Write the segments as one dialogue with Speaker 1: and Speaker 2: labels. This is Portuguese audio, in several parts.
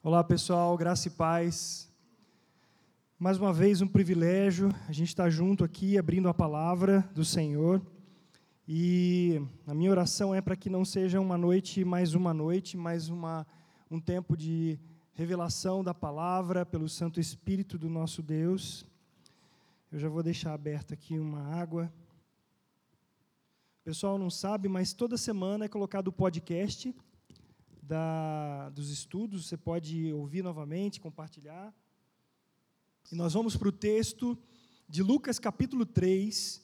Speaker 1: Olá pessoal, graça e paz. Mais uma vez um privilégio a gente estar junto aqui abrindo a palavra do Senhor. E a minha oração é para que não seja uma noite mais uma noite, mas uma, um tempo de revelação da palavra pelo Santo Espírito do nosso Deus. Eu já vou deixar aberta aqui uma água. O pessoal não sabe, mas toda semana é colocado o podcast da, dos estudos, você pode ouvir novamente, compartilhar. E nós vamos para o texto de Lucas capítulo 3,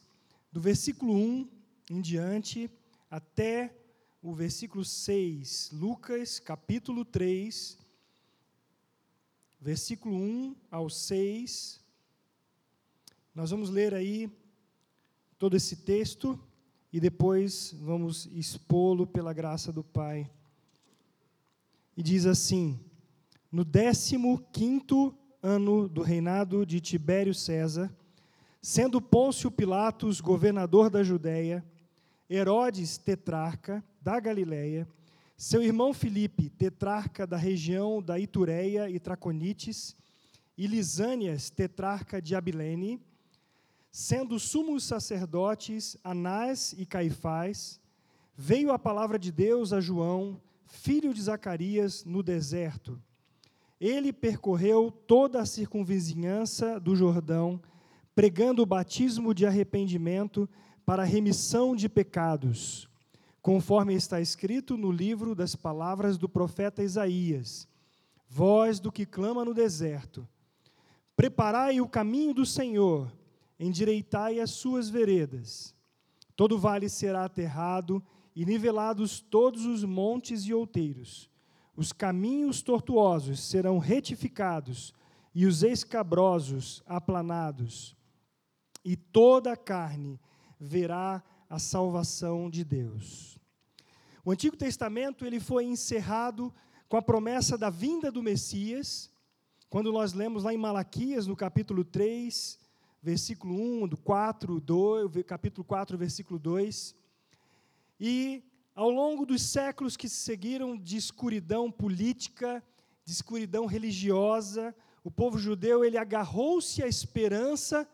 Speaker 1: do versículo 1 em diante até o versículo 6. Lucas capítulo 3, versículo 1 ao 6. Nós vamos ler aí todo esse texto e depois vamos expô-lo pela graça do Pai e diz assim: No 15 ano do reinado de Tibério César, sendo Pôncio Pilatos governador da Judéia, Herodes tetrarca da Galiléia, seu irmão Filipe, tetrarca da região da Itureia e Traconites, e Lisânias, tetrarca de Abilene, sendo sumos sacerdotes Anás e Caifás, veio a palavra de Deus a João, filho de Zacarias, no deserto. Ele percorreu toda a circunvizinhança do Jordão, pregando o batismo de arrependimento para a remissão de pecados, conforme está escrito no livro das palavras do profeta Isaías: Voz do que clama no deserto, preparai o caminho do Senhor, endireitai as suas veredas. Todo vale será aterrado e nivelados todos os montes e outeiros. Os caminhos tortuosos serão retificados e os escabrosos aplanados. E toda a carne verá a salvação de Deus. O Antigo Testamento ele foi encerrado com a promessa da vinda do Messias, quando nós lemos lá em Malaquias, no capítulo 3, versículo 1, do 4, 2, capítulo 4, versículo 2, e ao longo dos séculos que se seguiram de escuridão política, de escuridão religiosa, o povo judeu ele agarrou-se à esperança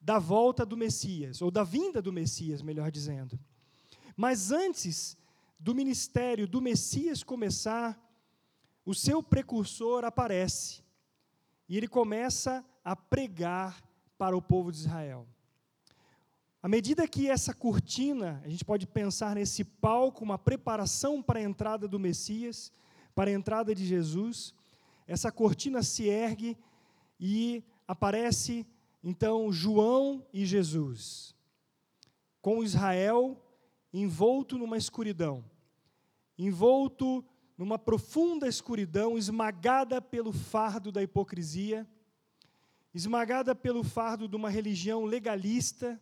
Speaker 1: da volta do Messias, ou da vinda do Messias, melhor dizendo. Mas antes do ministério do Messias começar, o seu precursor aparece e ele começa a pregar para o povo de Israel. À medida que essa cortina, a gente pode pensar nesse palco, uma preparação para a entrada do Messias, para a entrada de Jesus, essa cortina se ergue e aparece então João e Jesus, com Israel envolto numa escuridão, envolto numa profunda escuridão, esmagada pelo fardo da hipocrisia, esmagada pelo fardo de uma religião legalista,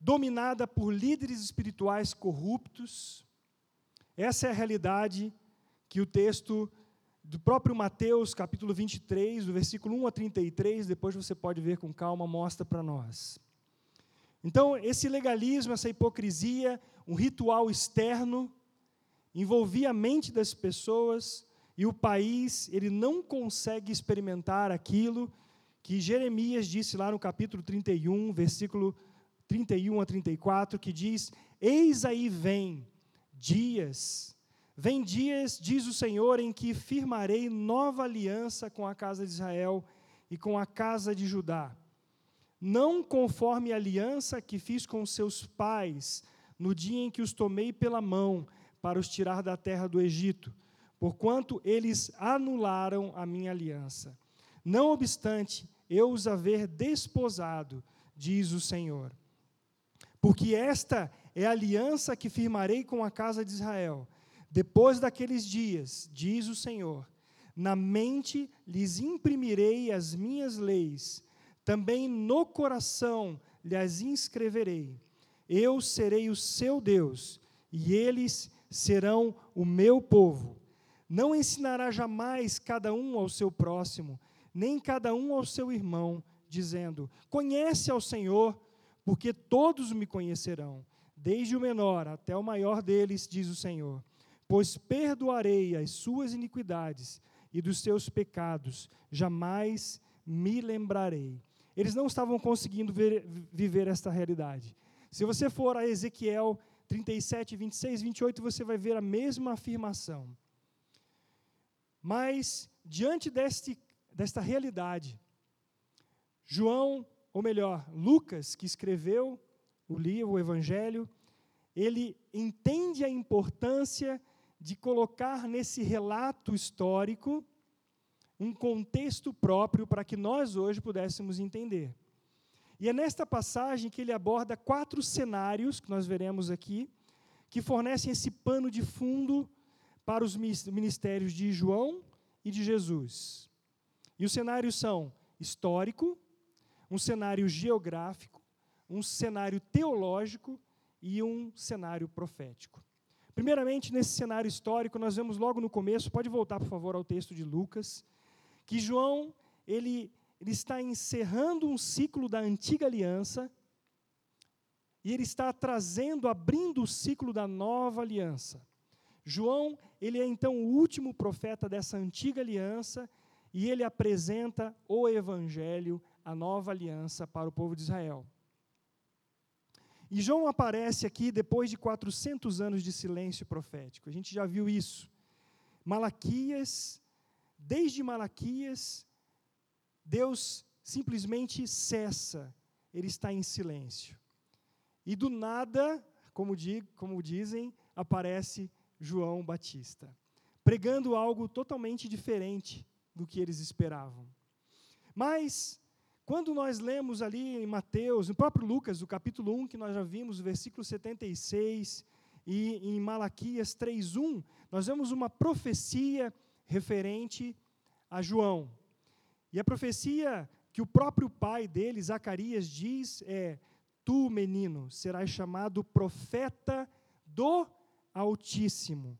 Speaker 1: dominada por líderes espirituais corruptos. Essa é a realidade que o texto do próprio Mateus, capítulo 23, do versículo 1 a 33, depois você pode ver com calma, mostra para nós. Então, esse legalismo, essa hipocrisia, um ritual externo, envolvia a mente das pessoas e o país, ele não consegue experimentar aquilo que Jeremias disse lá no capítulo 31, versículo 31 a 34, que diz: Eis aí vem dias, vem dias, diz o Senhor, em que firmarei nova aliança com a casa de Israel e com a casa de Judá. Não conforme a aliança que fiz com seus pais no dia em que os tomei pela mão para os tirar da terra do Egito, porquanto eles anularam a minha aliança. Não obstante, eu os haver desposado, diz o Senhor porque esta é a aliança que firmarei com a casa de Israel. Depois daqueles dias, diz o Senhor, na mente lhes imprimirei as minhas leis, também no coração lhes inscreverei. Eu serei o seu Deus, e eles serão o meu povo. Não ensinará jamais cada um ao seu próximo, nem cada um ao seu irmão, dizendo: Conhece ao Senhor porque todos me conhecerão, desde o menor até o maior deles, diz o Senhor. pois perdoarei as suas iniquidades e dos seus pecados jamais me lembrarei. Eles não estavam conseguindo ver, viver esta realidade. Se você for a Ezequiel 37, 26, 28, você vai ver a mesma afirmação. Mas, diante deste, desta realidade, João, ou melhor, Lucas, que escreveu o livro, o Evangelho, ele entende a importância de colocar nesse relato histórico um contexto próprio para que nós hoje pudéssemos entender. E é nesta passagem que ele aborda quatro cenários, que nós veremos aqui, que fornecem esse pano de fundo para os ministérios de João e de Jesus. E os cenários são histórico, um cenário geográfico, um cenário teológico e um cenário profético. Primeiramente, nesse cenário histórico, nós vemos logo no começo, pode voltar, por favor, ao texto de Lucas, que João, ele, ele está encerrando um ciclo da antiga aliança e ele está trazendo, abrindo o ciclo da nova aliança. João, ele é então o último profeta dessa antiga aliança e ele apresenta o evangelho, a nova aliança para o povo de Israel. E João aparece aqui depois de 400 anos de silêncio profético. A gente já viu isso. Malaquias Desde Malaquias, Deus simplesmente cessa, ele está em silêncio. E do nada, como, como dizem, aparece João Batista, pregando algo totalmente diferente do que eles esperavam. Mas, quando nós lemos ali em Mateus, no próprio Lucas, o capítulo 1, que nós já vimos, o versículo 76, e em Malaquias 3:1, nós vemos uma profecia referente a João. E a profecia que o próprio pai dele, Zacarias, diz é: Tu, menino, serás chamado profeta do Altíssimo,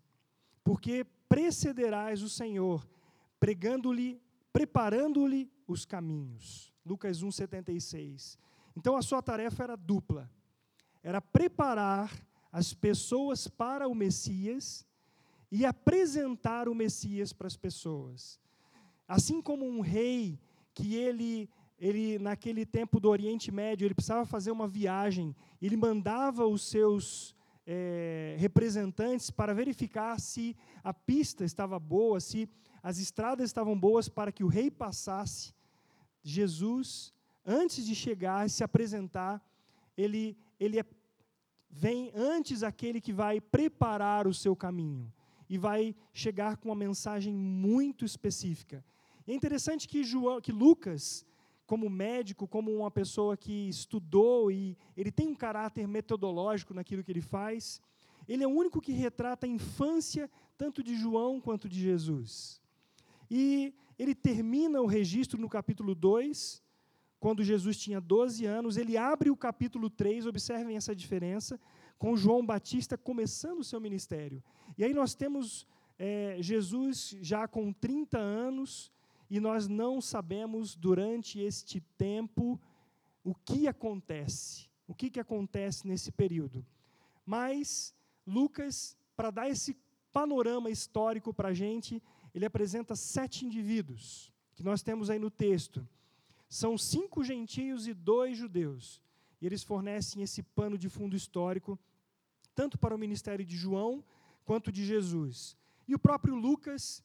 Speaker 1: porque precederás o Senhor, pregando-lhe, preparando-lhe os caminhos. Lucas 1:76. Então a sua tarefa era dupla. Era preparar as pessoas para o Messias e apresentar o Messias para as pessoas. Assim como um rei que ele ele naquele tempo do Oriente Médio ele precisava fazer uma viagem, ele mandava os seus é, representantes para verificar se a pista estava boa, se as estradas estavam boas para que o rei passasse. Jesus, antes de chegar e se apresentar, ele, ele é, vem antes aquele que vai preparar o seu caminho e vai chegar com uma mensagem muito específica. É interessante que, João, que Lucas, como médico, como uma pessoa que estudou e ele tem um caráter metodológico naquilo que ele faz, ele é o único que retrata a infância tanto de João quanto de Jesus. E ele termina o registro no capítulo 2, quando Jesus tinha 12 anos, ele abre o capítulo 3, observem essa diferença, com João Batista começando o seu ministério. E aí nós temos é, Jesus já com 30 anos, e nós não sabemos durante este tempo o que acontece, o que, que acontece nesse período. Mas Lucas, para dar esse panorama histórico para a gente, ele apresenta sete indivíduos, que nós temos aí no texto. São cinco gentios e dois judeus. E eles fornecem esse pano de fundo histórico, tanto para o ministério de João quanto de Jesus. E o próprio Lucas,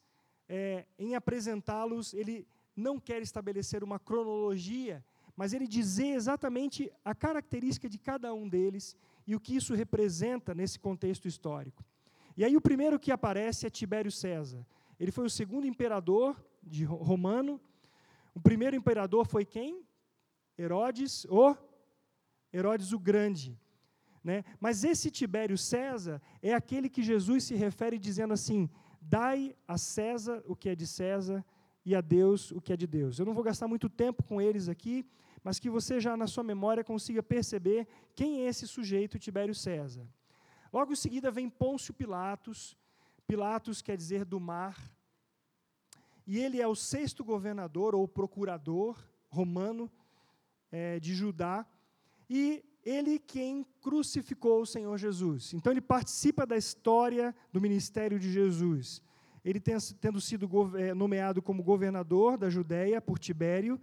Speaker 1: é, em apresentá-los, ele não quer estabelecer uma cronologia, mas ele dizer exatamente a característica de cada um deles e o que isso representa nesse contexto histórico. E aí o primeiro que aparece é Tibério César. Ele foi o segundo imperador de romano. O primeiro imperador foi quem? Herodes, o Herodes o Grande. Né? Mas esse Tibério César é aquele que Jesus se refere dizendo assim: dai a César o que é de César e a Deus o que é de Deus. Eu não vou gastar muito tempo com eles aqui, mas que você já na sua memória consiga perceber quem é esse sujeito, Tibério César. Logo em seguida vem Pôncio Pilatos. Pilatos quer dizer do mar. E ele é o sexto governador ou procurador romano é, de Judá. E ele quem crucificou o Senhor Jesus. Então ele participa da história do ministério de Jesus. Ele tendo sido eh, nomeado como governador da Judéia por Tibério,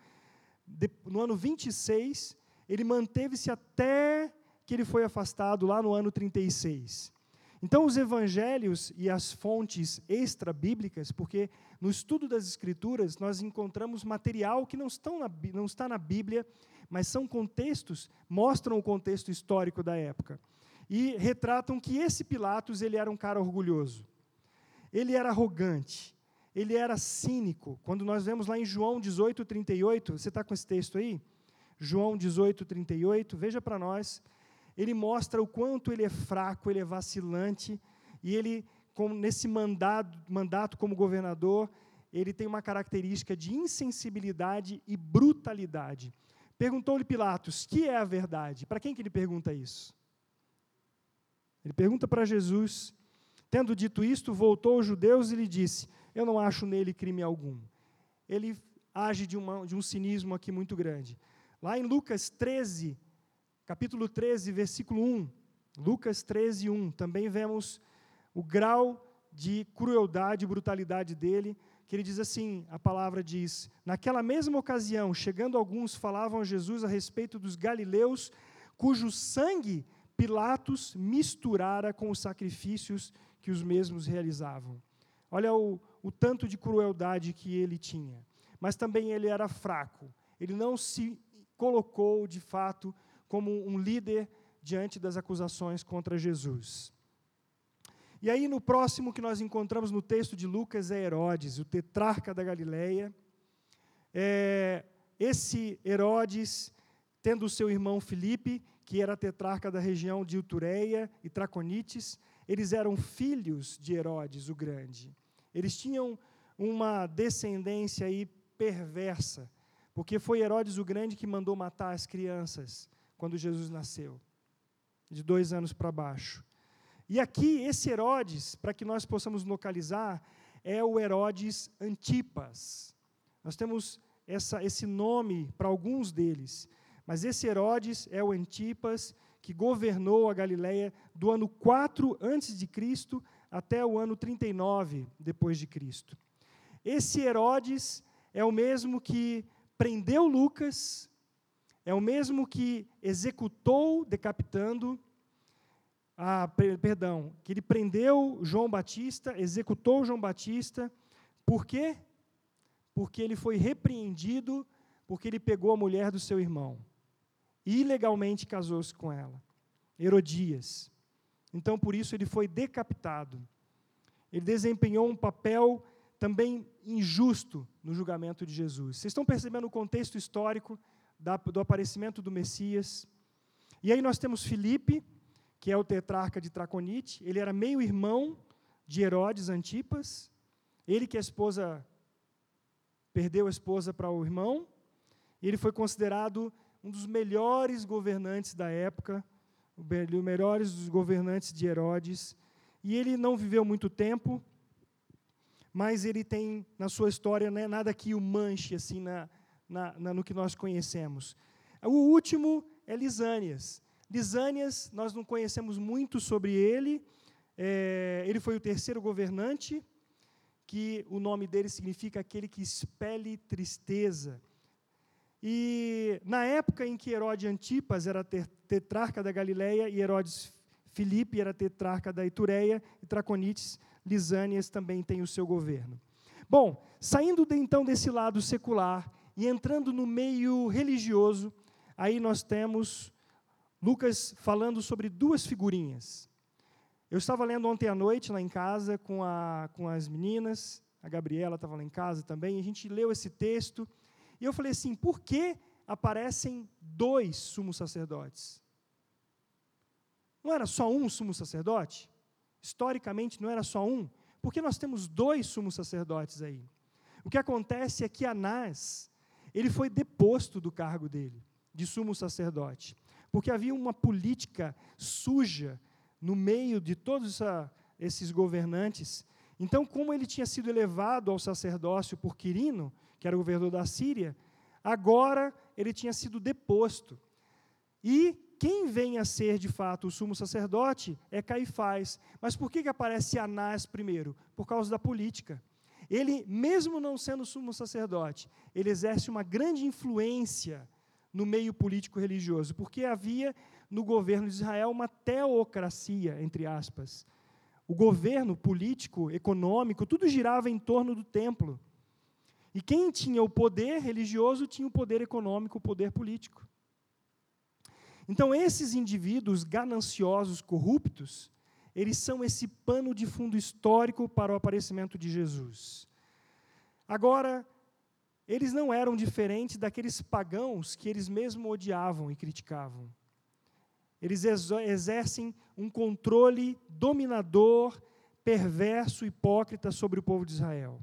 Speaker 1: no ano 26, ele manteve-se até que ele foi afastado lá no ano 36. Então, os evangelhos e as fontes extra-bíblicas, porque no estudo das Escrituras nós encontramos material que não, estão na, não está na Bíblia, mas são contextos, mostram o contexto histórico da época. E retratam que esse Pilatos ele era um cara orgulhoso. Ele era arrogante. Ele era cínico. Quando nós vemos lá em João 18, 38, você está com esse texto aí? João 18, 38, veja para nós ele mostra o quanto ele é fraco, ele é vacilante, e ele, como nesse mandato, mandato como governador, ele tem uma característica de insensibilidade e brutalidade. Perguntou-lhe Pilatos, que é a verdade? Para quem que ele pergunta isso? Ele pergunta para Jesus. Tendo dito isto, voltou aos judeus e lhe disse: Eu não acho nele crime algum. Ele age de, uma, de um cinismo aqui muito grande. Lá em Lucas 13, capítulo 13, versículo 1. Lucas 13, 1. Também vemos o grau de crueldade e brutalidade dele, que ele diz assim: a palavra diz: Naquela mesma ocasião, chegando alguns, falavam a Jesus a respeito dos galileus, cujo sangue Pilatos misturara com os sacrifícios que os mesmos realizavam. Olha o, o tanto de crueldade que ele tinha. Mas também ele era fraco. Ele não se colocou, de fato, como um líder diante das acusações contra Jesus. E aí, no próximo que nós encontramos no texto de Lucas é Herodes, o tetrarca da Galileia. É, esse Herodes, tendo seu irmão Filipe, que era tetrarca da região de Utureia e Traconites, eles eram filhos de Herodes o Grande. Eles tinham uma descendência aí perversa, porque foi Herodes o Grande que mandou matar as crianças quando Jesus nasceu, de dois anos para baixo. E aqui, esse Herodes, para que nós possamos localizar, é o Herodes Antipas. Nós temos essa, esse nome para alguns deles, mas esse Herodes é o Antipas que governou a Galiléia do ano 4 antes de Cristo até o ano 39 depois de Cristo. Esse Herodes é o mesmo que prendeu Lucas é o mesmo que executou decapitando, ah, perdão, que ele prendeu João Batista, executou João Batista, por quê? Porque ele foi repreendido, porque ele pegou a mulher do seu irmão. Ilegalmente casou-se com ela, Herodias. Então, por isso, ele foi decapitado. Ele desempenhou um papel também injusto no julgamento de Jesus. Vocês estão percebendo o contexto histórico do aparecimento do Messias. E aí nós temos Filipe, que é o tetrarca de Traconite, ele era meio-irmão de Herodes Antipas, ele que a esposa perdeu a esposa para o irmão, ele foi considerado um dos melhores governantes da época, os melhores dos governantes de Herodes, e ele não viveu muito tempo, mas ele tem na sua história né, nada que o manche assim na, na, na, no que nós conhecemos. O último é Lisânias. Lisânias, nós não conhecemos muito sobre ele. É, ele foi o terceiro governante, que o nome dele significa aquele que expele tristeza. E na época em que Herodes Antipas era tetrarca da Galileia e Herodes Filipe era tetrarca da Itureia e Traconites, Lisânias também tem o seu governo. Bom, saindo de, então desse lado secular e entrando no meio religioso, aí nós temos Lucas falando sobre duas figurinhas. Eu estava lendo ontem à noite lá em casa com, a, com as meninas, a Gabriela estava lá em casa também, a gente leu esse texto, e eu falei assim: por que aparecem dois sumos sacerdotes? Não era só um sumo sacerdote? Historicamente não era só um? Porque nós temos dois sumos sacerdotes aí. O que acontece é que Anás, ele foi deposto do cargo dele, de sumo sacerdote, porque havia uma política suja no meio de todos essa, esses governantes. Então, como ele tinha sido elevado ao sacerdócio por Quirino, que era o governador da Síria, agora ele tinha sido deposto. E quem vem a ser de fato o sumo sacerdote é Caifás. Mas por que, que aparece Anás primeiro? Por causa da política. Ele, mesmo não sendo sumo sacerdote, ele exerce uma grande influência no meio político religioso, porque havia no governo de Israel uma teocracia, entre aspas. O governo político, econômico, tudo girava em torno do templo. E quem tinha o poder religioso tinha o poder econômico, o poder político. Então, esses indivíduos gananciosos, corruptos, eles são esse pano de fundo histórico para o aparecimento de Jesus. Agora, eles não eram diferentes daqueles pagãos que eles mesmos odiavam e criticavam. Eles exercem um controle dominador, perverso, hipócrita sobre o povo de Israel.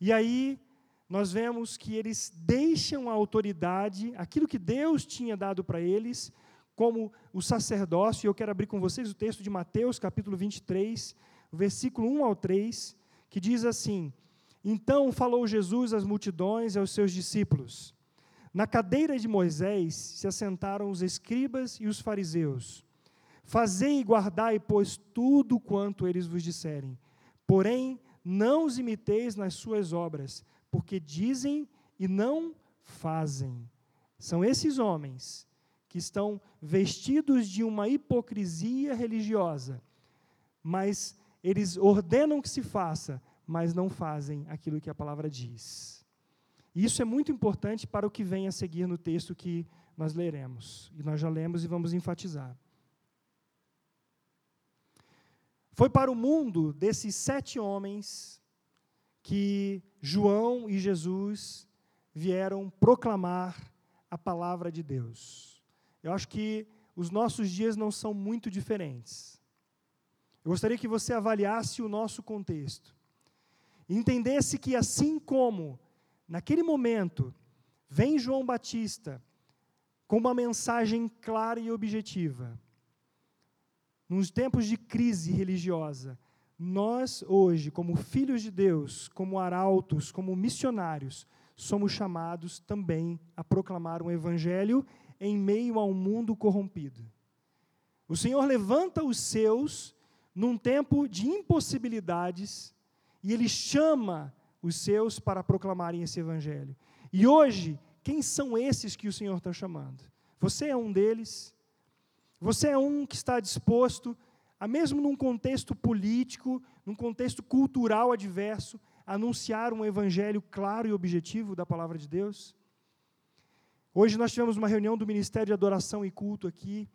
Speaker 1: E aí nós vemos que eles deixam a autoridade, aquilo que Deus tinha dado para eles, como o sacerdócio, eu quero abrir com vocês o texto de Mateus, capítulo 23, versículo 1 ao 3, que diz assim: Então falou Jesus às multidões e aos seus discípulos: Na cadeira de Moisés se assentaram os escribas e os fariseus. Fazei e guardai, pois, tudo quanto eles vos disserem. Porém, não os imiteis nas suas obras, porque dizem e não fazem. São esses homens que estão vestidos de uma hipocrisia religiosa, mas eles ordenam que se faça, mas não fazem aquilo que a palavra diz. Isso é muito importante para o que vem a seguir no texto que nós leremos, e nós já lemos e vamos enfatizar. Foi para o mundo desses sete homens que João e Jesus vieram proclamar a palavra de Deus. Eu acho que os nossos dias não são muito diferentes. Eu gostaria que você avaliasse o nosso contexto. Entendesse que, assim como, naquele momento, vem João Batista com uma mensagem clara e objetiva, nos tempos de crise religiosa, nós hoje, como filhos de Deus, como arautos, como missionários, somos chamados também a proclamar um evangelho em meio a um mundo corrompido. O Senhor levanta os seus num tempo de impossibilidades e ele chama os seus para proclamarem esse evangelho. E hoje, quem são esses que o Senhor está chamando? Você é um deles? Você é um que está disposto, a mesmo num contexto político, num contexto cultural adverso, anunciar um evangelho claro e objetivo da palavra de Deus? Hoje nós tivemos uma reunião do Ministério de Adoração e Culto aqui,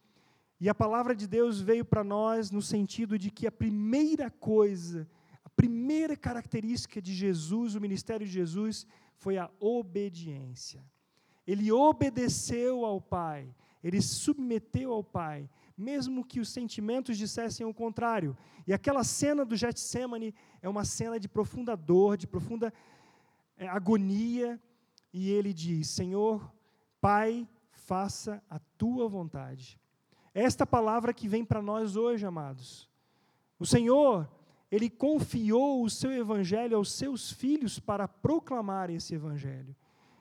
Speaker 1: e a palavra de Deus veio para nós no sentido de que a primeira coisa, a primeira característica de Jesus, o ministério de Jesus, foi a obediência. Ele obedeceu ao Pai, ele submeteu ao Pai, mesmo que os sentimentos dissessem o contrário. E aquela cena do Getsemane é uma cena de profunda dor, de profunda é, agonia, e ele diz: Senhor, Pai, faça a tua vontade. Esta palavra que vem para nós hoje, amados. O Senhor, ele confiou o seu evangelho aos seus filhos para proclamar esse evangelho.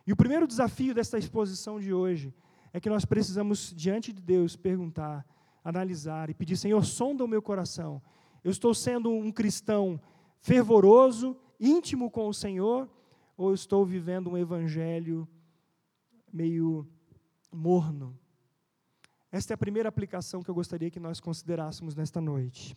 Speaker 1: E o primeiro desafio desta exposição de hoje é que nós precisamos, diante de Deus, perguntar, analisar e pedir: Senhor, sonda o meu coração. Eu estou sendo um cristão fervoroso, íntimo com o Senhor, ou estou vivendo um evangelho meio morno? Esta é a primeira aplicação que eu gostaria que nós considerássemos nesta noite.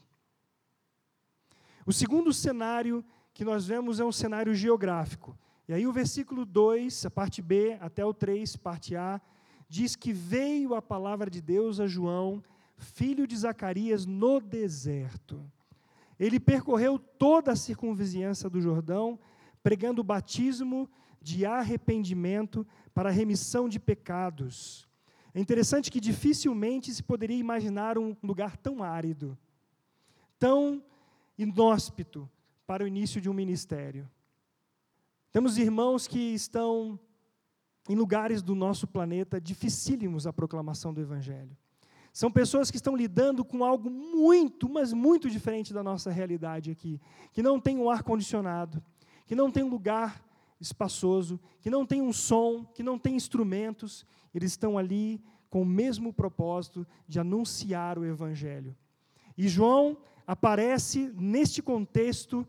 Speaker 1: O segundo cenário que nós vemos é um cenário geográfico. E aí o versículo 2, a parte B, até o 3, parte A, diz que veio a palavra de Deus a João, filho de Zacarias, no deserto. Ele percorreu toda a circunvizinhança do Jordão, pregando o batismo de arrependimento para remissão de pecados. É interessante que dificilmente se poderia imaginar um lugar tão árido, tão inóspito para o início de um ministério. Temos irmãos que estão em lugares do nosso planeta dificílimos a proclamação do Evangelho. São pessoas que estão lidando com algo muito, mas muito diferente da nossa realidade aqui, que não tem um ar-condicionado, que não tem um lugar espaçoso, que não tem um som, que não tem instrumentos, eles estão ali com o mesmo propósito de anunciar o Evangelho. E João aparece neste contexto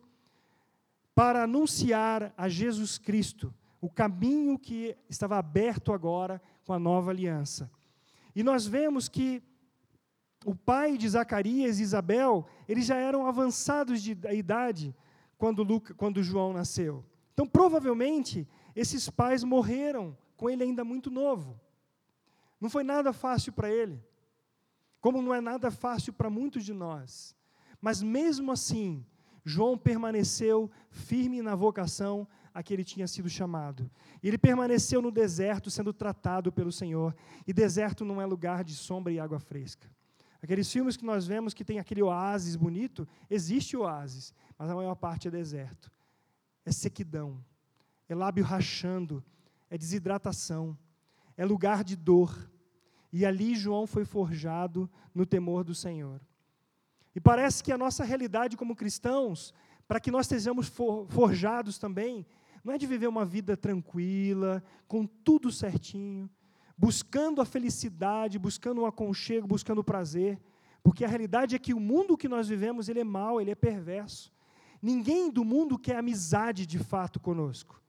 Speaker 1: para anunciar a Jesus Cristo, o caminho que estava aberto agora com a nova aliança. E nós vemos que o pai de Zacarias e Isabel, eles já eram avançados de idade quando, Luca, quando João nasceu. Então, provavelmente, esses pais morreram com ele ainda muito novo. Não foi nada fácil para ele, como não é nada fácil para muitos de nós. Mas mesmo assim, João permaneceu firme na vocação a que ele tinha sido chamado. Ele permaneceu no deserto sendo tratado pelo Senhor. E deserto não é lugar de sombra e água fresca. Aqueles filmes que nós vemos que tem aquele oásis bonito, existe oásis, mas a maior parte é deserto. É sequidão, é lábio rachando, é desidratação, é lugar de dor. E ali João foi forjado no temor do Senhor. E parece que a nossa realidade como cristãos, para que nós estejamos forjados também, não é de viver uma vida tranquila, com tudo certinho, buscando a felicidade, buscando o um aconchego, buscando o prazer, porque a realidade é que o mundo que nós vivemos, ele é mau, ele é perverso. Ninguém do mundo quer amizade de fato conosco.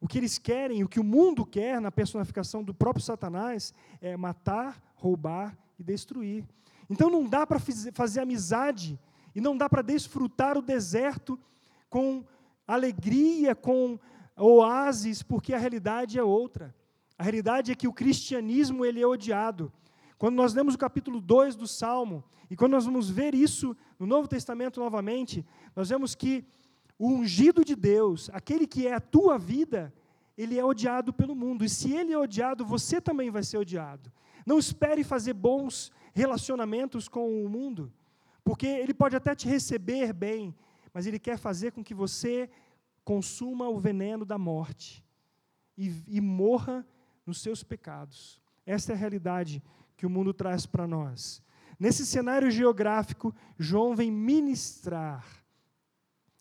Speaker 1: O que eles querem, o que o mundo quer na personificação do próprio Satanás é matar, roubar e destruir. Então não dá para fazer amizade e não dá para desfrutar o deserto com alegria, com oásis, porque a realidade é outra. A realidade é que o cristianismo ele é odiado. Quando nós lemos o capítulo 2 do Salmo, e quando nós vamos ver isso no Novo Testamento novamente, nós vemos que o ungido de Deus, aquele que é a tua vida, ele é odiado pelo mundo. E se ele é odiado, você também vai ser odiado. Não espere fazer bons relacionamentos com o mundo, porque ele pode até te receber bem, mas ele quer fazer com que você consuma o veneno da morte e, e morra nos seus pecados. Essa é a realidade que o mundo traz para nós. Nesse cenário geográfico, João vem ministrar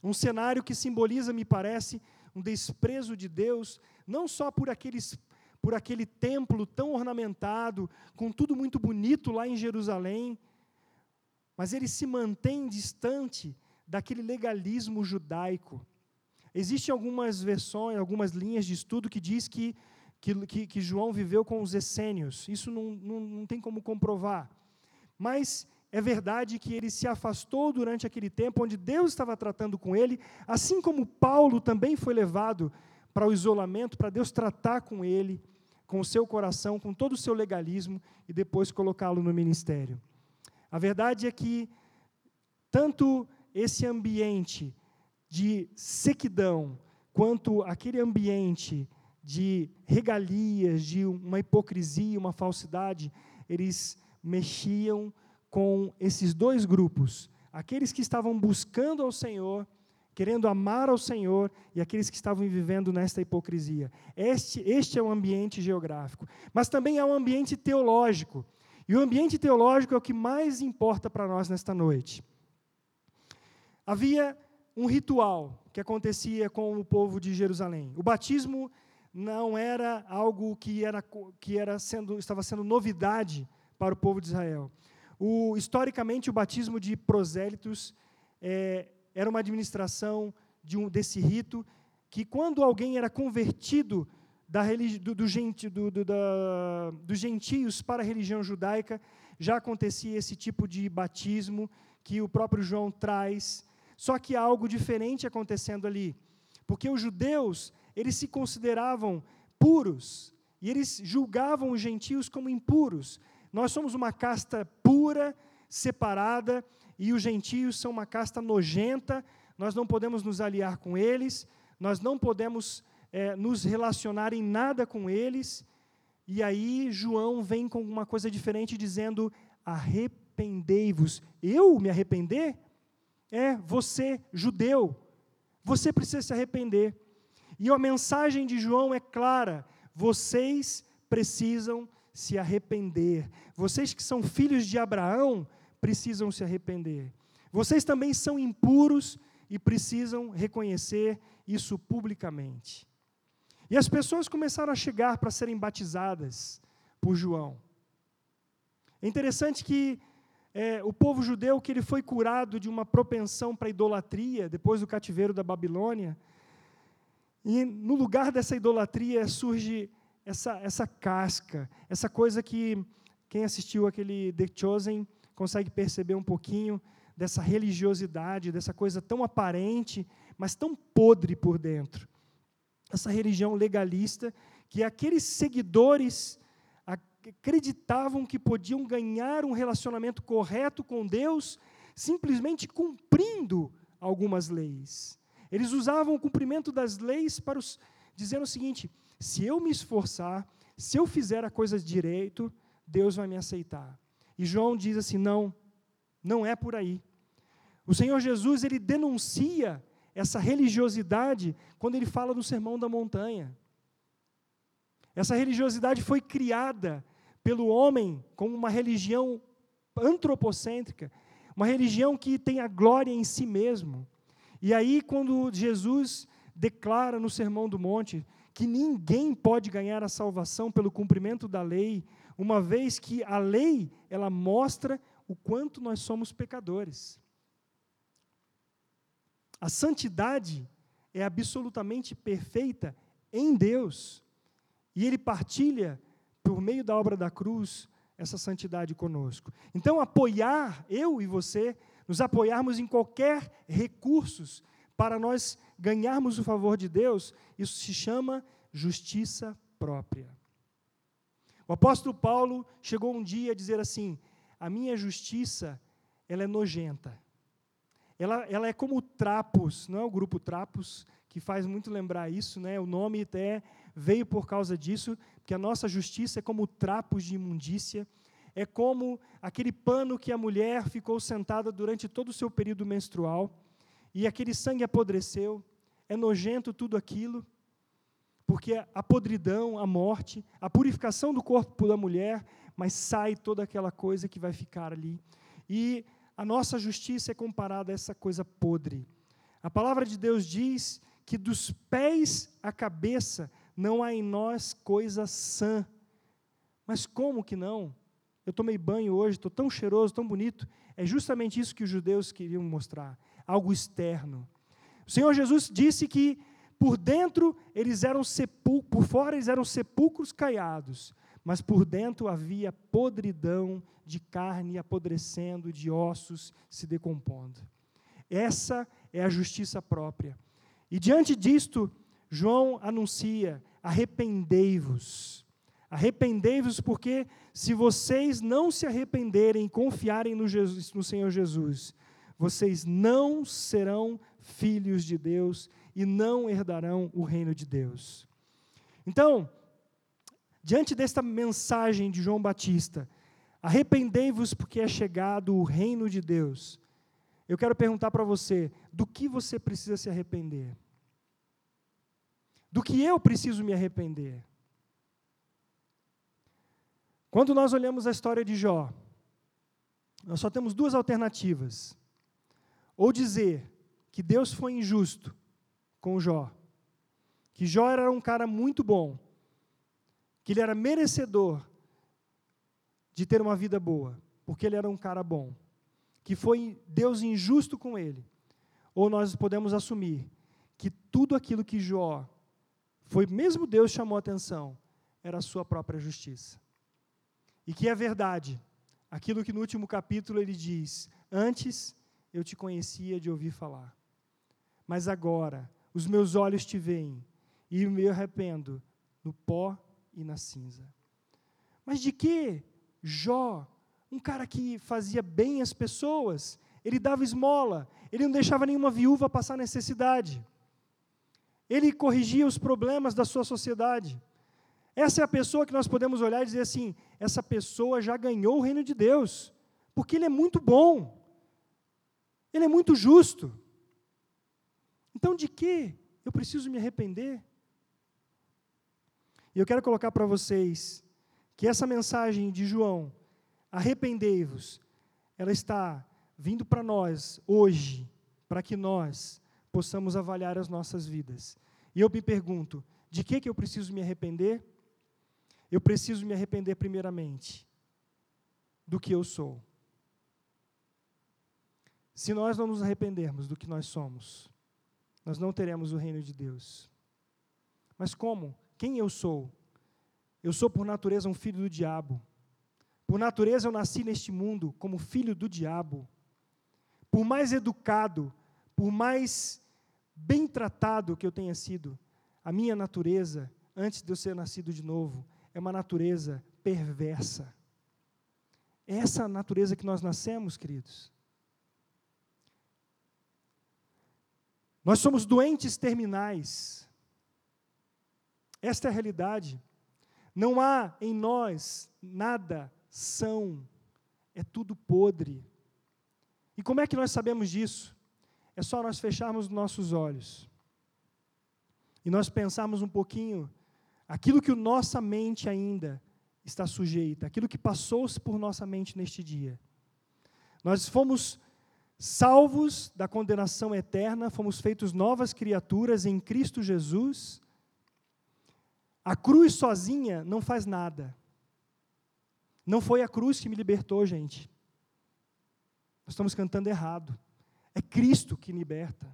Speaker 1: um cenário que simboliza, me parece, um desprezo de Deus, não só por aqueles por aquele templo tão ornamentado, com tudo muito bonito lá em Jerusalém, mas ele se mantém distante daquele legalismo judaico. Existem algumas versões, algumas linhas de estudo que diz que, que, que João viveu com os essênios. Isso não, não, não tem como comprovar. Mas é verdade que ele se afastou durante aquele tempo onde Deus estava tratando com ele, assim como Paulo também foi levado para o isolamento, para Deus tratar com ele, com o seu coração, com todo o seu legalismo e depois colocá-lo no ministério. A verdade é que tanto esse ambiente de sequidão, quanto aquele ambiente de regalias, de uma hipocrisia, uma falsidade, eles mexiam com esses dois grupos, aqueles que estavam buscando ao Senhor, querendo amar ao Senhor, e aqueles que estavam vivendo nesta hipocrisia. Este, este é o ambiente geográfico. Mas também há um ambiente teológico. E o ambiente teológico é o que mais importa para nós nesta noite. Havia um ritual que acontecia com o povo de Jerusalém. O batismo não era algo que, era, que era sendo, estava sendo novidade para o povo de Israel. O, historicamente, o batismo de prosélitos é, era uma administração de um, desse rito que, quando alguém era convertido da do, do, do, do, da, dos gentios para a religião judaica, já acontecia esse tipo de batismo que o próprio João traz só que há algo diferente acontecendo ali. Porque os judeus, eles se consideravam puros, e eles julgavam os gentios como impuros. Nós somos uma casta pura, separada, e os gentios são uma casta nojenta, nós não podemos nos aliar com eles, nós não podemos é, nos relacionar em nada com eles. E aí João vem com uma coisa diferente, dizendo: arrependei-vos. Eu me arrepender? É, você, judeu, você precisa se arrepender. E a mensagem de João é clara: vocês precisam se arrepender. Vocês que são filhos de Abraão precisam se arrepender. Vocês também são impuros e precisam reconhecer isso publicamente. E as pessoas começaram a chegar para serem batizadas por João. É interessante que é, o povo judeu, que ele foi curado de uma propensão para idolatria depois do cativeiro da Babilônia, e no lugar dessa idolatria surge essa, essa casca, essa coisa que quem assistiu aquele The Chosen consegue perceber um pouquinho dessa religiosidade, dessa coisa tão aparente, mas tão podre por dentro. Essa religião legalista que aqueles seguidores acreditavam que podiam ganhar um relacionamento correto com Deus simplesmente cumprindo algumas leis. Eles usavam o cumprimento das leis para os dizendo o seguinte: se eu me esforçar, se eu fizer a coisa direito, Deus vai me aceitar. E João diz assim: não, não é por aí. O Senhor Jesus, ele denuncia essa religiosidade quando ele fala no Sermão da Montanha. Essa religiosidade foi criada pelo homem como uma religião antropocêntrica, uma religião que tem a glória em si mesmo. E aí, quando Jesus declara no Sermão do Monte que ninguém pode ganhar a salvação pelo cumprimento da lei, uma vez que a lei ela mostra o quanto nós somos pecadores. A santidade é absolutamente perfeita em Deus. E Ele partilha, por meio da obra da cruz, essa santidade conosco. Então, apoiar, eu e você, nos apoiarmos em qualquer recursos para nós ganharmos o favor de Deus, isso se chama justiça própria. O apóstolo Paulo chegou um dia a dizer assim: a minha justiça, ela é nojenta. Ela, ela é como Trapos, não é o grupo Trapos, que faz muito lembrar isso, né? o nome até veio por causa disso, porque a nossa justiça é como trapos de imundícia, é como aquele pano que a mulher ficou sentada durante todo o seu período menstrual, e aquele sangue apodreceu, é nojento tudo aquilo, porque a podridão, a morte, a purificação do corpo da mulher, mas sai toda aquela coisa que vai ficar ali. E a nossa justiça é comparada a essa coisa podre. A palavra de Deus diz que dos pés à cabeça não há em nós coisa sã. Mas como que não? Eu tomei banho hoje, estou tão cheiroso, tão bonito. É justamente isso que os judeus queriam mostrar, algo externo. O Senhor Jesus disse que por dentro eles eram sepulcros, por fora eles eram sepulcros caiados, mas por dentro havia podridão de carne apodrecendo, de ossos se decompondo. Essa é a justiça própria. E diante disto, João anuncia: arrependei-vos. Arrependei-vos, porque se vocês não se arrependerem e confiarem no, Jesus, no Senhor Jesus, vocês não serão filhos de Deus e não herdarão o reino de Deus. Então, Diante desta mensagem de João Batista, arrependei-vos porque é chegado o reino de Deus. Eu quero perguntar para você, do que você precisa se arrepender? Do que eu preciso me arrepender? Quando nós olhamos a história de Jó, nós só temos duas alternativas. Ou dizer que Deus foi injusto com Jó, que Jó era um cara muito bom, que ele era merecedor de ter uma vida boa, porque ele era um cara bom, que foi Deus injusto com ele, ou nós podemos assumir que tudo aquilo que Jó foi, mesmo Deus chamou a atenção, era a sua própria justiça. E que é verdade, aquilo que no último capítulo ele diz: Antes eu te conhecia de ouvir falar, mas agora os meus olhos te veem e me arrependo no pó e na cinza. Mas de que Jó, um cara que fazia bem às pessoas, ele dava esmola, ele não deixava nenhuma viúva passar necessidade, ele corrigia os problemas da sua sociedade. Essa é a pessoa que nós podemos olhar e dizer assim: essa pessoa já ganhou o reino de Deus, porque ele é muito bom, ele é muito justo. Então, de que eu preciso me arrepender? E eu quero colocar para vocês que essa mensagem de João, arrependei-vos, ela está vindo para nós hoje, para que nós possamos avaliar as nossas vidas. E eu me pergunto, de que, que eu preciso me arrepender? Eu preciso me arrepender primeiramente do que eu sou. Se nós não nos arrependermos do que nós somos, nós não teremos o reino de Deus. Mas como? Quem eu sou? Eu sou, por natureza, um filho do diabo. Por natureza, eu nasci neste mundo como filho do diabo. Por mais educado, por mais bem tratado que eu tenha sido, a minha natureza, antes de eu ser nascido de novo, é uma natureza perversa. É essa natureza que nós nascemos, queridos. Nós somos doentes terminais. Esta é a realidade. Não há em nós nada são, é tudo podre. E como é que nós sabemos disso? É só nós fecharmos nossos olhos e nós pensarmos um pouquinho aquilo que nossa mente ainda está sujeita, aquilo que passou-se por nossa mente neste dia. Nós fomos salvos da condenação eterna, fomos feitos novas criaturas em Cristo Jesus. A cruz sozinha não faz nada. Não foi a cruz que me libertou, gente. Nós estamos cantando errado. É Cristo que liberta.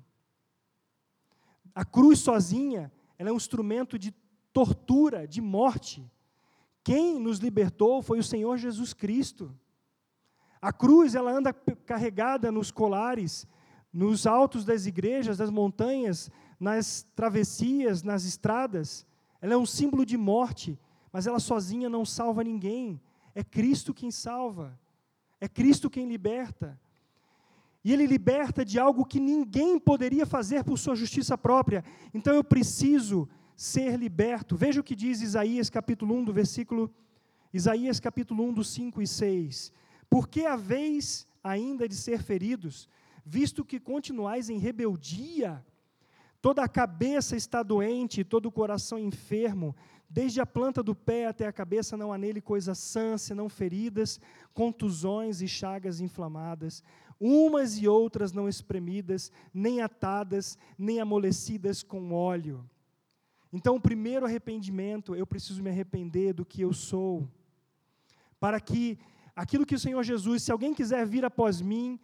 Speaker 1: A cruz sozinha, ela é um instrumento de tortura, de morte. Quem nos libertou foi o Senhor Jesus Cristo. A cruz, ela anda carregada nos colares, nos altos das igrejas, das montanhas, nas travessias, nas estradas. Ela é um símbolo de morte, mas ela sozinha não salva ninguém. É Cristo quem salva. É Cristo quem liberta. E Ele liberta de algo que ninguém poderia fazer por sua justiça própria. Então eu preciso ser liberto. Veja o que diz Isaías capítulo 1, do versículo. Isaías capítulo 1, dos 5 e 6. Porque a vez ainda de ser feridos, visto que continuais em rebeldia, toda a cabeça está doente, todo o coração enfermo, desde a planta do pé até a cabeça não há nele coisa sã, senão feridas, contusões e chagas inflamadas, umas e outras não espremidas, nem atadas, nem amolecidas com óleo. Então, o primeiro arrependimento, eu preciso me arrepender do que eu sou, para que aquilo que o Senhor Jesus, se alguém quiser vir após mim,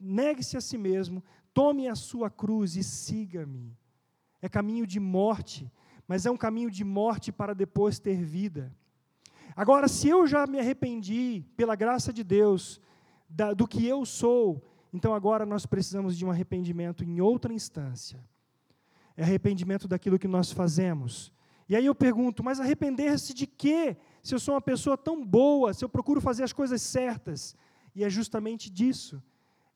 Speaker 1: negue-se a si mesmo, tome a sua cruz e siga-me. É caminho de morte, mas é um caminho de morte para depois ter vida. Agora, se eu já me arrependi, pela graça de Deus, da, do que eu sou, então agora nós precisamos de um arrependimento em outra instância é arrependimento daquilo que nós fazemos. E aí eu pergunto, mas arrepender-se de quê? Se eu sou uma pessoa tão boa, se eu procuro fazer as coisas certas. E é justamente disso.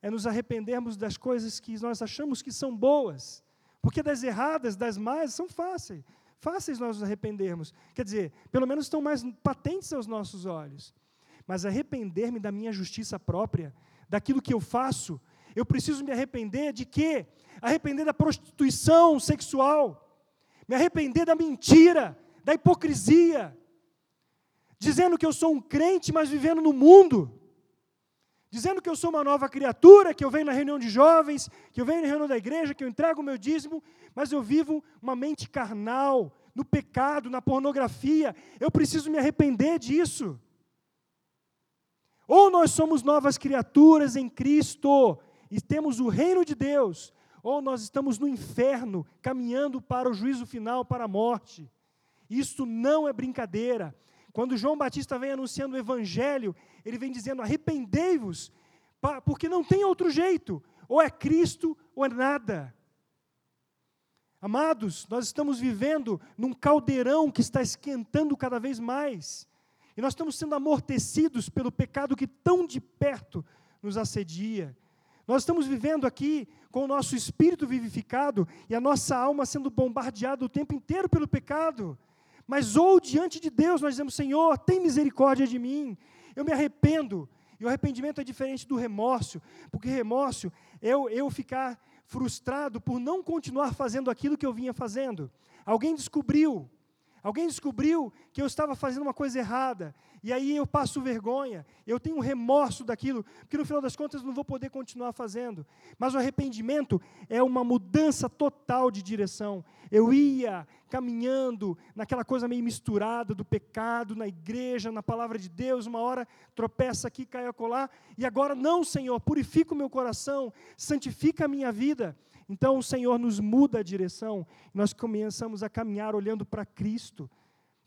Speaker 1: É nos arrependermos das coisas que nós achamos que são boas. Porque das erradas, das más, são fáceis. Fáceis nós nos arrependermos. Quer dizer, pelo menos estão mais patentes aos nossos olhos. Mas arrepender-me da minha justiça própria, daquilo que eu faço, eu preciso me arrepender de quê? Arrepender da prostituição sexual, me arrepender da mentira, da hipocrisia, dizendo que eu sou um crente, mas vivendo no mundo, dizendo que eu sou uma nova criatura, que eu venho na reunião de jovens, que eu venho na reunião da igreja, que eu entrego o meu dízimo, mas eu vivo uma mente carnal, no pecado, na pornografia. Eu preciso me arrepender disso. Ou nós somos novas criaturas em Cristo, e temos o reino de Deus, ou nós estamos no inferno, caminhando para o juízo final, para a morte. Isto não é brincadeira. Quando João Batista vem anunciando o evangelho, ele vem dizendo: arrependei-vos, porque não tem outro jeito, ou é Cristo ou é nada. Amados, nós estamos vivendo num caldeirão que está esquentando cada vez mais. E nós estamos sendo amortecidos pelo pecado que tão de perto nos assedia. Nós estamos vivendo aqui com o nosso espírito vivificado e a nossa alma sendo bombardeada o tempo inteiro pelo pecado. Mas ou diante de Deus nós dizemos: Senhor, tem misericórdia de mim, eu me arrependo. E o arrependimento é diferente do remorso, porque remorso é eu, eu ficar frustrado por não continuar fazendo aquilo que eu vinha fazendo. Alguém descobriu, Alguém descobriu que eu estava fazendo uma coisa errada, e aí eu passo vergonha, eu tenho remorso daquilo, porque no final das contas não vou poder continuar fazendo. Mas o arrependimento é uma mudança total de direção. Eu ia caminhando naquela coisa meio misturada do pecado, na igreja, na palavra de Deus, uma hora tropeça aqui, cai acolá, e agora não, Senhor, purifica o meu coração, santifica a minha vida. Então o Senhor nos muda a direção, nós começamos a caminhar olhando para Cristo,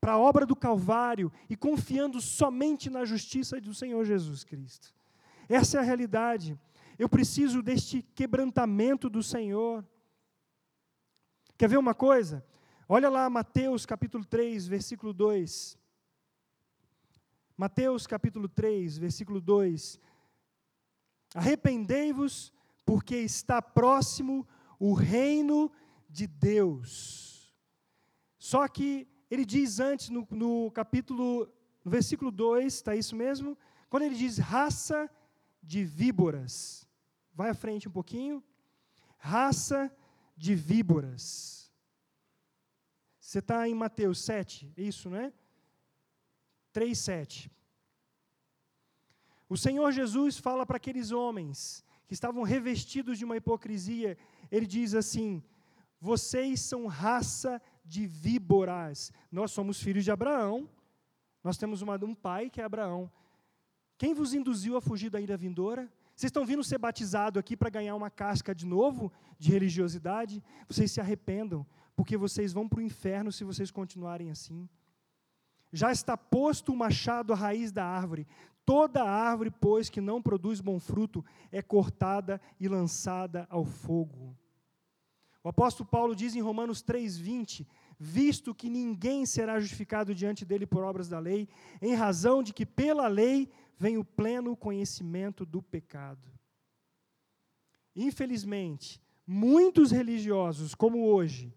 Speaker 1: para a obra do Calvário e confiando somente na justiça do Senhor Jesus Cristo. Essa é a realidade. Eu preciso deste quebrantamento do Senhor. Quer ver uma coisa? Olha lá Mateus capítulo 3, versículo 2. Mateus capítulo 3, versículo 2. Arrependei-vos porque está próximo o reino de Deus. Só que ele diz antes, no, no capítulo, no versículo 2, está isso mesmo? Quando ele diz raça de víboras. Vai à frente um pouquinho. Raça de víboras. Você está em Mateus 7, é isso, né? 3, 7. O Senhor Jesus fala para aqueles homens que estavam revestidos de uma hipocrisia, ele diz assim: Vocês são raça de víboras. Nós somos filhos de Abraão, nós temos uma, um pai que é Abraão. Quem vos induziu a fugir da ira vindoura? Vocês estão vindo ser batizados aqui para ganhar uma casca de novo de religiosidade? Vocês se arrependam, porque vocês vão para o inferno se vocês continuarem assim. Já está posto o machado à raiz da árvore. Toda árvore, pois, que não produz bom fruto, é cortada e lançada ao fogo. O apóstolo Paulo diz em Romanos 3,20: Visto que ninguém será justificado diante dele por obras da lei, em razão de que pela lei vem o pleno conhecimento do pecado. Infelizmente, muitos religiosos, como hoje,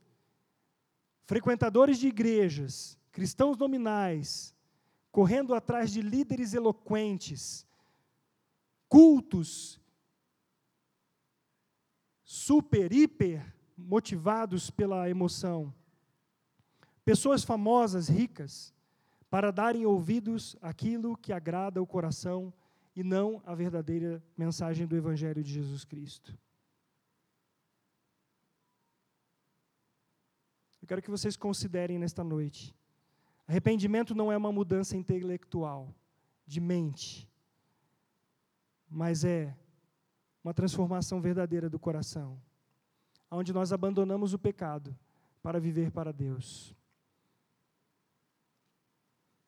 Speaker 1: frequentadores de igrejas, cristãos nominais, correndo atrás de líderes eloquentes, cultos, super, hiper motivados pela emoção, pessoas famosas, ricas, para darem ouvidos àquilo que agrada o coração e não a verdadeira mensagem do Evangelho de Jesus Cristo. Eu quero que vocês considerem nesta noite Arrependimento não é uma mudança intelectual, de mente, mas é uma transformação verdadeira do coração, onde nós abandonamos o pecado para viver para Deus.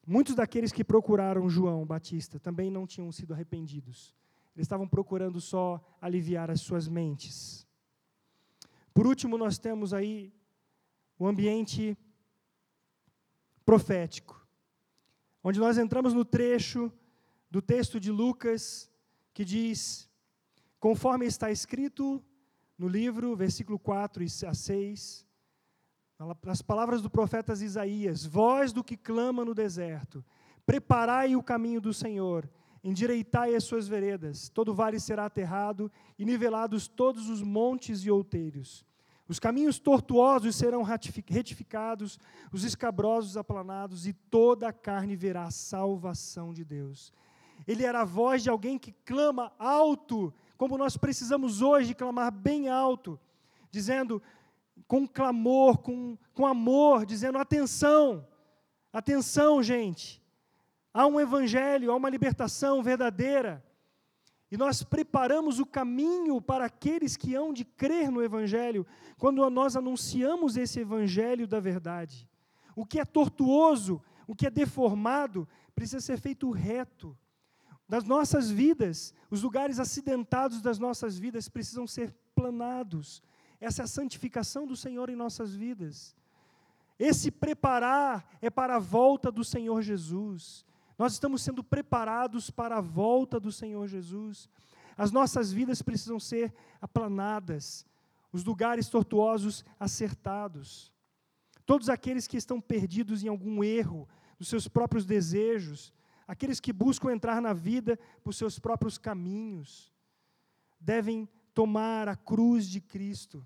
Speaker 1: Muitos daqueles que procuraram João Batista também não tinham sido arrependidos. Eles estavam procurando só aliviar as suas mentes. Por último, nós temos aí o ambiente profético, onde nós entramos no trecho do texto de Lucas que diz: conforme está escrito no livro, versículo 4 a 6, nas palavras do profeta Isaías: Voz do que clama no deserto, preparai o caminho do Senhor, endireitai as suas veredas, todo vale será aterrado e nivelados todos os montes e outeiros. Os caminhos tortuosos serão retificados, os escabrosos aplanados, e toda a carne verá a salvação de Deus. Ele era a voz de alguém que clama alto, como nós precisamos hoje clamar bem alto, dizendo com clamor, com, com amor, dizendo: atenção, atenção, gente. Há um evangelho, há uma libertação verdadeira. E nós preparamos o caminho para aqueles que hão de crer no Evangelho, quando nós anunciamos esse Evangelho da verdade. O que é tortuoso, o que é deformado, precisa ser feito reto. Das nossas vidas, os lugares acidentados das nossas vidas precisam ser planados. Essa é a santificação do Senhor em nossas vidas. Esse preparar é para a volta do Senhor Jesus. Nós estamos sendo preparados para a volta do Senhor Jesus. As nossas vidas precisam ser aplanadas, os lugares tortuosos acertados. Todos aqueles que estão perdidos em algum erro, dos seus próprios desejos, aqueles que buscam entrar na vida por seus próprios caminhos, devem tomar a cruz de Cristo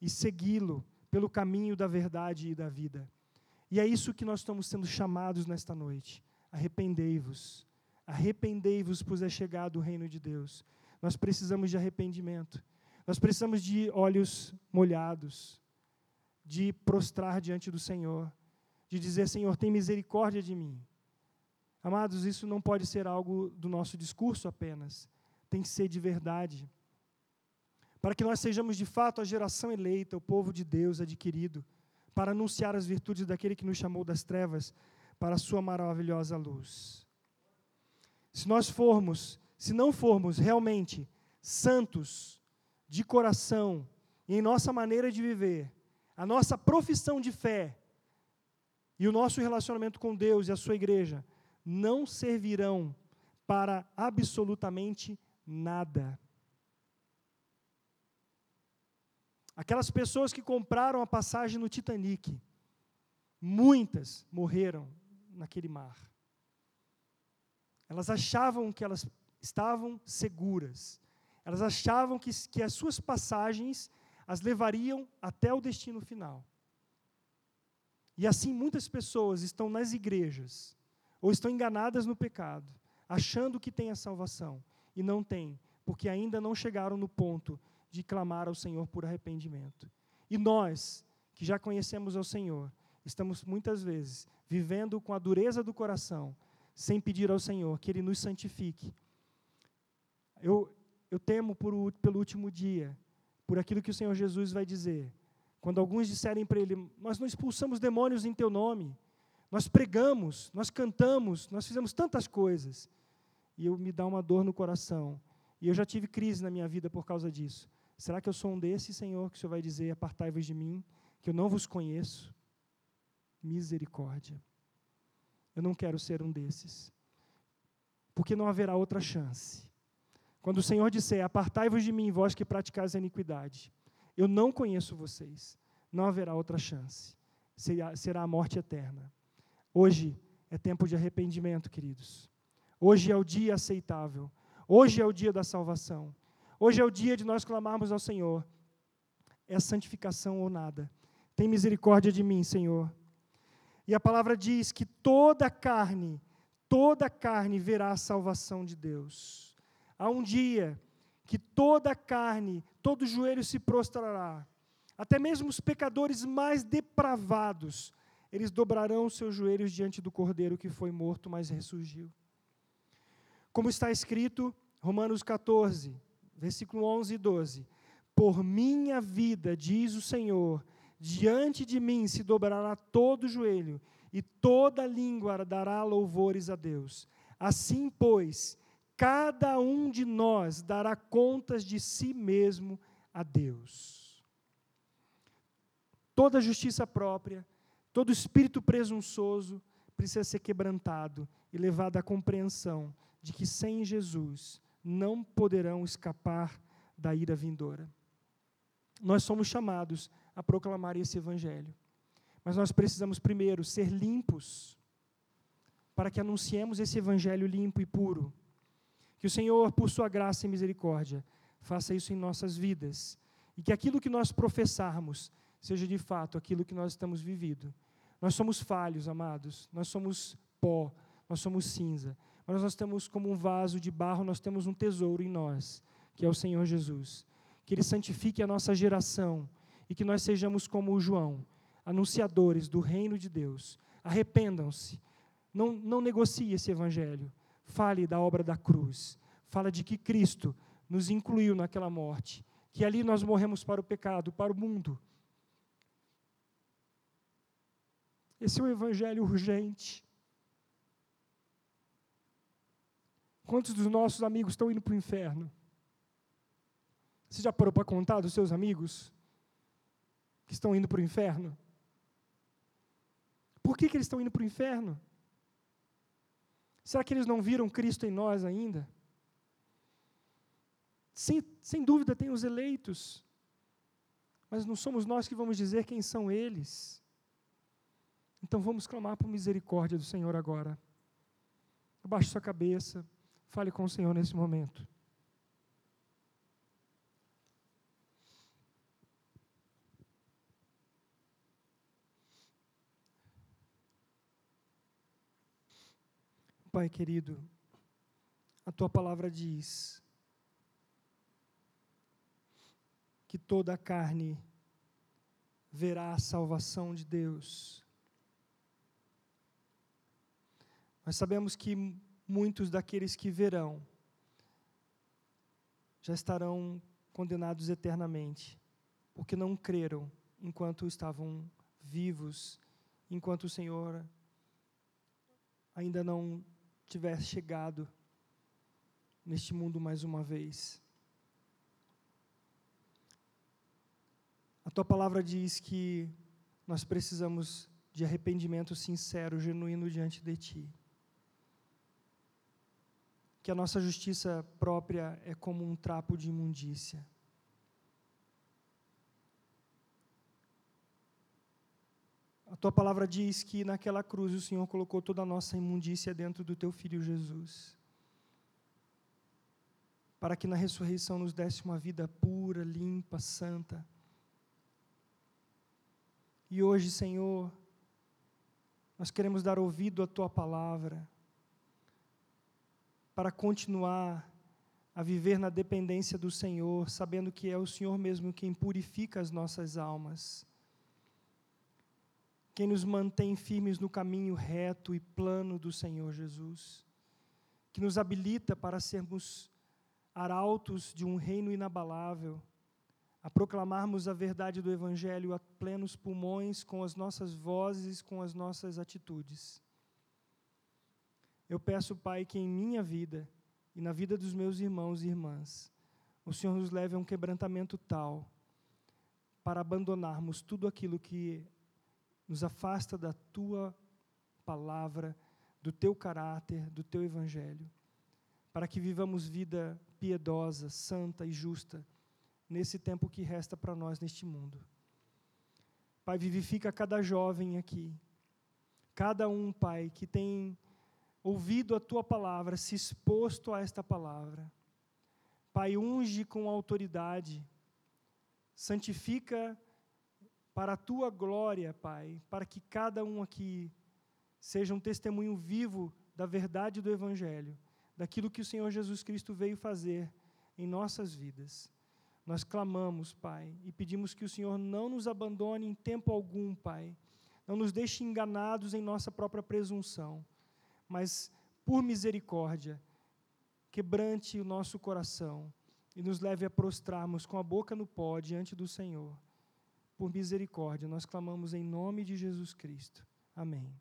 Speaker 1: e segui-lo pelo caminho da verdade e da vida. E é isso que nós estamos sendo chamados nesta noite. Arrependei-vos. Arrependei-vos, pois é chegado o reino de Deus. Nós precisamos de arrependimento. Nós precisamos de olhos molhados, de prostrar diante do Senhor, de dizer: Senhor, tem misericórdia de mim. Amados, isso não pode ser algo do nosso discurso apenas, tem que ser de verdade. Para que nós sejamos de fato a geração eleita, o povo de Deus adquirido, para anunciar as virtudes daquele que nos chamou das trevas para a sua maravilhosa luz. Se nós formos, se não formos realmente santos de coração e em nossa maneira de viver, a nossa profissão de fé e o nosso relacionamento com Deus e a sua igreja não servirão para absolutamente nada. Aquelas pessoas que compraram a passagem no Titanic, muitas morreram naquele mar. Elas achavam que elas estavam seguras. Elas achavam que, que as suas passagens as levariam até o destino final. E assim muitas pessoas estão nas igrejas, ou estão enganadas no pecado, achando que têm a salvação, e não têm, porque ainda não chegaram no ponto de clamar ao Senhor por arrependimento. E nós, que já conhecemos ao Senhor, estamos muitas vezes vivendo com a dureza do coração, sem pedir ao Senhor que Ele nos santifique. Eu, eu temo por, pelo último dia, por aquilo que o Senhor Jesus vai dizer. Quando alguns disserem para Ele: Nós não expulsamos demônios em Teu nome, nós pregamos, nós cantamos, nós fizemos tantas coisas. E eu me dá uma dor no coração. E eu já tive crise na minha vida por causa disso. Será que eu sou um desses, Senhor, que o Senhor vai dizer: Apartai-vos de mim, que eu não vos conheço? Misericórdia. Eu não quero ser um desses. Porque não haverá outra chance. Quando o Senhor disser: Apartai-vos de mim, vós que praticais a iniquidade, eu não conheço vocês, não haverá outra chance. Será a morte eterna. Hoje é tempo de arrependimento, queridos. Hoje é o dia aceitável. Hoje é o dia da salvação. Hoje é o dia de nós clamarmos ao Senhor. É santificação ou nada. Tem misericórdia de mim, Senhor. E a palavra diz que toda carne, toda carne verá a salvação de Deus. Há um dia que toda carne, todo joelho se prostrará. Até mesmo os pecadores mais depravados eles dobrarão seus joelhos diante do Cordeiro que foi morto, mas ressurgiu. Como está escrito, Romanos 14, versículo 11 e 12: Por minha vida, diz o Senhor, diante de mim se dobrará todo joelho, e toda língua dará louvores a Deus. Assim, pois, cada um de nós dará contas de si mesmo a Deus. Toda justiça própria, Todo espírito presunçoso precisa ser quebrantado e levado à compreensão de que sem Jesus não poderão escapar da ira vindoura. Nós somos chamados a proclamar esse evangelho. Mas nós precisamos primeiro ser limpos para que anunciemos esse evangelho limpo e puro. Que o Senhor, por sua graça e misericórdia, faça isso em nossas vidas e que aquilo que nós professarmos seja de fato aquilo que nós estamos vivendo nós somos falhos, amados. Nós somos pó, nós somos cinza. Mas nós temos como um vaso de barro, nós temos um tesouro em nós, que é o Senhor Jesus. Que Ele santifique a nossa geração e que nós sejamos como o João, anunciadores do reino de Deus. Arrependam-se. Não, não negocie esse evangelho. Fale da obra da cruz. Fala de que Cristo nos incluiu naquela morte. Que ali nós morremos para o pecado, para o mundo Esse é um evangelho urgente. Quantos dos nossos amigos estão indo para o inferno? Você já parou para contar dos seus amigos que estão indo para o inferno? Por que, que eles estão indo para o inferno? Será que eles não viram Cristo em nós ainda? Sem, sem dúvida, tem os eleitos, mas não somos nós que vamos dizer quem são eles. Então vamos clamar por misericórdia do Senhor agora. Abaixe sua cabeça, fale com o Senhor nesse momento. Pai querido, a tua palavra diz que toda a carne verá a salvação de Deus. Nós sabemos que muitos daqueles que verão já estarão condenados eternamente, porque não creram enquanto estavam vivos, enquanto o Senhor ainda não tivesse chegado neste mundo mais uma vez. A tua palavra diz que nós precisamos de arrependimento sincero, genuíno diante de ti. Que a nossa justiça própria é como um trapo de imundícia. Tua palavra diz que naquela cruz o Senhor colocou toda a nossa imundícia dentro do teu filho Jesus. Para que na ressurreição nos desse uma vida pura, limpa, santa. E hoje, Senhor, nós queremos dar ouvido à tua palavra para continuar a viver na dependência do Senhor, sabendo que é o Senhor mesmo quem purifica as nossas almas quem nos mantém firmes no caminho reto e plano do Senhor Jesus, que nos habilita para sermos arautos de um reino inabalável, a proclamarmos a verdade do Evangelho a plenos pulmões, com as nossas vozes, com as nossas atitudes. Eu peço, Pai, que em minha vida e na vida dos meus irmãos e irmãs, o Senhor nos leve a um quebrantamento tal para abandonarmos tudo aquilo que nos afasta da tua palavra, do teu caráter, do teu evangelho, para que vivamos vida piedosa, santa e justa nesse tempo que resta para nós neste mundo. Pai, vivifica cada jovem aqui, cada um, Pai, que tem ouvido a tua palavra, se exposto a esta palavra. Pai, unge com autoridade, santifica para a tua glória, Pai, para que cada um aqui seja um testemunho vivo da verdade do Evangelho, daquilo que o Senhor Jesus Cristo veio fazer em nossas vidas. Nós clamamos, Pai, e pedimos que o Senhor não nos abandone em tempo algum, Pai. Não nos deixe enganados em nossa própria presunção, mas, por misericórdia, quebrante o nosso coração e nos leve a prostrarmos com a boca no pó diante do Senhor por misericórdia. Nós clamamos em nome de Jesus Cristo. Amém.